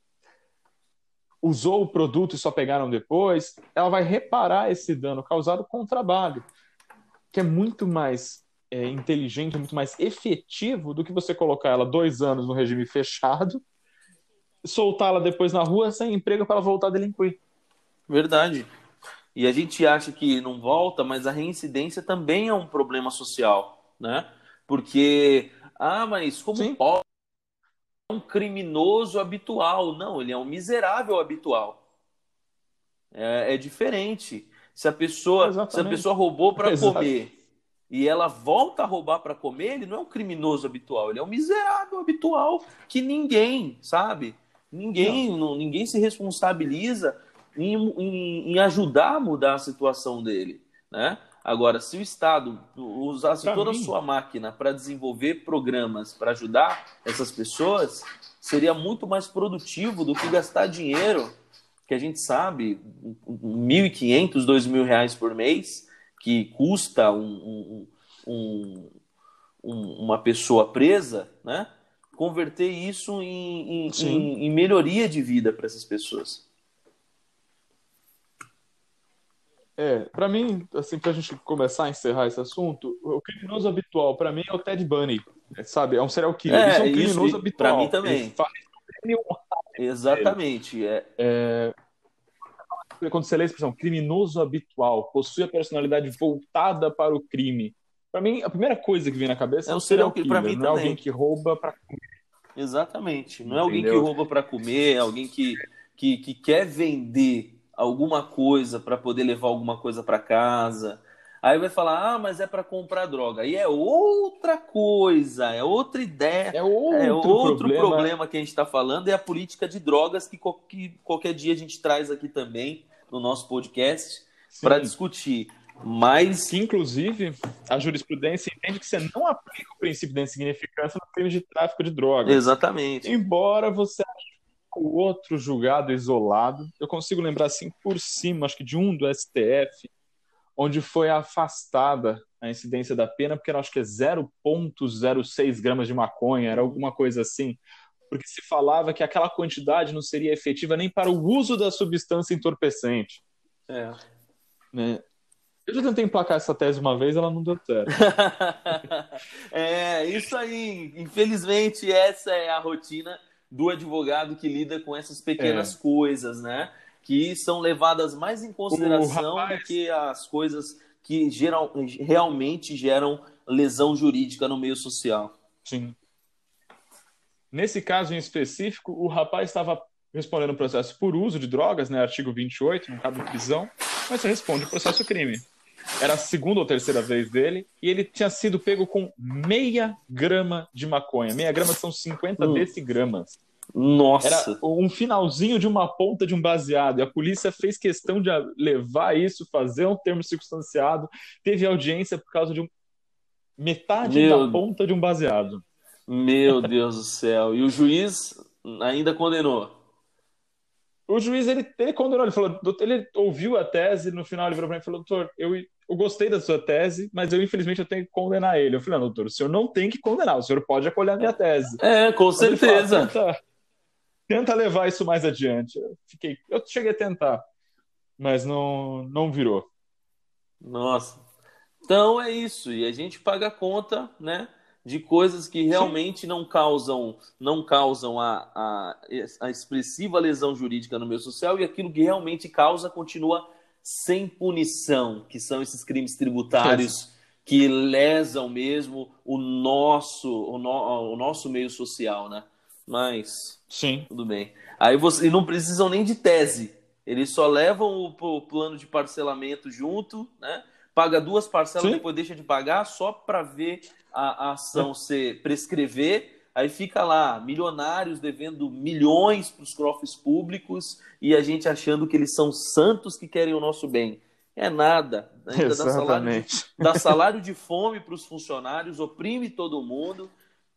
usou o produto e só pegaram depois, ela vai reparar esse dano causado com o trabalho, que é muito mais é, inteligente, muito mais efetivo do que você colocar ela dois anos no regime fechado, soltá-la depois na rua sem emprego para voltar a delinquir. Verdade. E a gente acha que não volta, mas a reincidência também é um problema social, né? Porque, ah, mas como Sim. pode um criminoso habitual? Não, ele é um miserável habitual. É, é diferente. Se a pessoa, se a pessoa roubou para comer e ela volta a roubar para comer, ele não é um criminoso habitual, ele é um miserável habitual que ninguém, sabe? Ninguém, não. Não, ninguém se responsabiliza em, em, em, ajudar a mudar a situação dele, né? Agora, se o Estado usasse pra toda mim. a sua máquina para desenvolver programas para ajudar essas pessoas, seria muito mais produtivo do que gastar dinheiro, que a gente sabe, R$ 1.500, R$ 2.000 por mês, que custa um, um, um, uma pessoa presa, né? converter isso em, em, em, em melhoria de vida para essas pessoas. É, para mim, assim, pra gente começar a encerrar esse assunto, o criminoso habitual para mim é o Ted Bunny, sabe? É um serial killer. É, isso é um isso, criminoso e habitual. pra mim também. Faz Exatamente. É, É, quando você lê a expressão criminoso habitual, possui a personalidade voltada para o crime. Para mim, a primeira coisa que vem na cabeça É é um serial killer. pra mim não é alguém que rouba para exatamente. Não é alguém que Entendeu? rouba para comer, é alguém que, que, que quer vender alguma coisa para poder levar alguma coisa para casa. Aí vai falar, ah, mas é para comprar droga. Aí é outra coisa, é outra ideia. É outro, É outro problema. problema. que a gente está falando é a política de drogas que, que qualquer dia a gente traz aqui também no nosso podcast para discutir. Mas Que, inclusive, a jurisprudência entende que você não aplica o princípio da insignificância no crime de tráfico de drogas. exatamente. Embora você ache o outro julgado isolado, eu consigo lembrar assim por cima, acho que de um do STF, onde foi afastada a incidência da pena, porque era acho que é 0,06 gramas de maconha, era alguma coisa assim, porque se falava que aquela quantidade não seria efetiva nem para o uso da substância entorpecente. É. Né? Eu já tentei emplacar essa tese uma vez, ela não deu certo. (laughs) é, isso aí. Infelizmente, essa é a rotina do advogado que lida com essas pequenas coisas, né? Que são levadas mais em consideração rapaz- do que as coisas que geral, realmente geram lesão jurídica no meio social. Sim. Nesse caso em específico, o rapaz estava respondendo um processo por uso de drogas, né, artigo 28, não cabe prisão, mas você responde o processo crime. Era a segunda ou terceira vez dele, e ele tinha sido pego com meia grama de maconha. Meia grama são 50 Hum. decigramas. Nossa. Era um finalzinho de uma ponta de um baseado. E a polícia fez questão de levar isso, fazer um termo circunstanciado. Teve audiência por causa de um... metade Meu- da ponta de um baseado. Meu Deus do céu. E o juiz ainda condenou. O juiz, ele, ele condenou, ele falou, doutor, ele ouviu a tese, no final ele virou pra mim e falou, doutor, eu, eu gostei da sua tese, mas eu infelizmente eu tenho que condenar ele. Eu falei, não, doutor, o senhor não tem que condenar, o senhor pode acolher a minha tese. É, com Mas certeza. tenta, tenta levar isso mais adiante. Eu fiquei, eu cheguei a tentar, mas não, não virou. Nossa. Então é isso. E a gente paga a conta, né? De coisas que realmente não causam, não causam a, a, a expressiva lesão jurídica no meio social e aquilo que realmente causa continua sem punição, que são esses crimes tributários que lesam mesmo o nosso, o, no, o nosso meio social, né? Mas Sim. tudo bem. Aí você não precisam nem de tese. Eles só levam o, o plano de parcelamento junto, né? Paga duas parcelas, Sim. depois deixa de pagar só para ver a, a ação se prescrever. Aí fica lá, milionários devendo milhões para os cofres públicos e a gente achando que eles são santos que querem o nosso bem. É nada. Ainda dá salário, de, Exatamente. dá salário de fome para os funcionários, oprime todo mundo.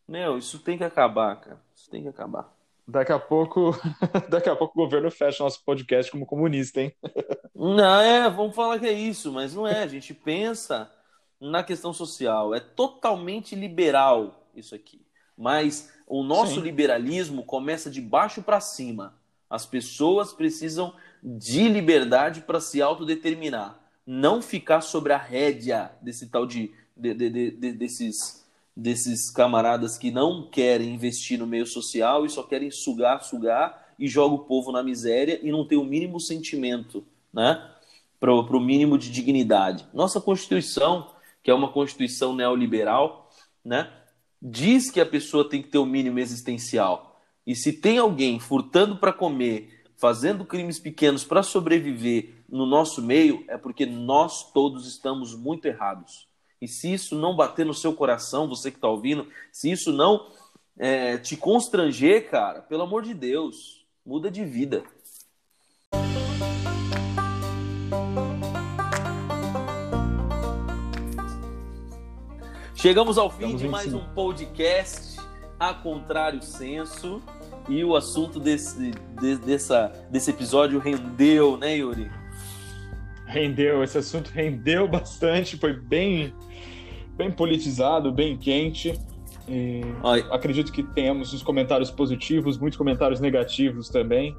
Meu, isso tem que acabar, cara. Isso tem que acabar. Daqui a pouco, (laughs) daqui a pouco o governo fecha nosso podcast como comunista, hein? Não, é, vamos falar que é isso, mas não é. A gente pensa na questão social. É totalmente liberal isso aqui. Mas o nosso Sim. liberalismo começa de baixo para cima. As pessoas precisam de liberdade para se autodeterminar. Não ficar sobre a rédea desse tal de, de- de- de- de- desses, desses camaradas que não querem investir no meio social e só querem sugar, sugar e joga o povo na miséria e não tem o mínimo sentimento, né? Para o mínimo de dignidade. Nossa Constituição, que é uma Constituição neoliberal, né? Diz que a pessoa tem que ter o mínimo existencial. E se tem alguém furtando para comer, fazendo crimes pequenos para sobreviver no nosso meio, é porque nós todos estamos muito errados. E se isso não bater no seu coração, você que está ouvindo, se isso não é, te constranger, cara, pelo amor de Deus, muda de vida. Chegamos ao fim de mais um podcast a contrário senso e o assunto desse, de- dessa, desse episódio rendeu, né, Yuri? Rendeu, esse assunto rendeu bastante, foi bem, bem politizado, bem quente. E acredito que tenhamos uns comentários positivos, muitos comentários negativos também.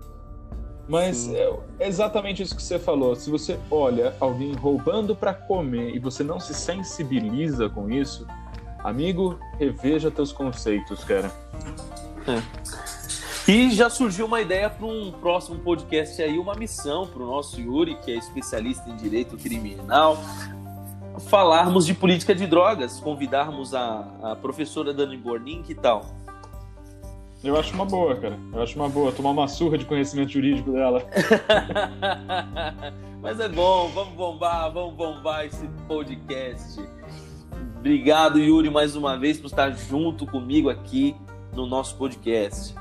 Mas é exatamente isso que você falou. Se você olha alguém roubando para comer e você não se sensibiliza com isso, amigo, reveja teus conceitos, cara. É. E já surgiu uma ideia para um próximo podcast aí, uma missão para o nosso Yuri, que é especialista em direito criminal, falarmos de política de drogas, convidarmos a, a professora Dani Bornin, que tal? Eu acho uma boa, cara. Eu acho uma boa. Tomar uma surra de conhecimento jurídico dela. (laughs) Mas é bom, vamos bombar, vamos bombar esse podcast. Obrigado, Yuri, mais uma vez por estar junto comigo aqui no nosso podcast.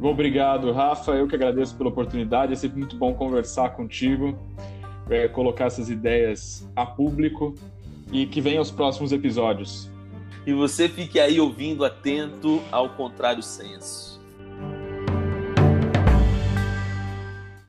Obrigado, Rafa. Eu que agradeço pela oportunidade. É sempre muito bom conversar contigo, é, colocar essas ideias a público e que venham os próximos episódios e você fique aí ouvindo atento ao contrário senso.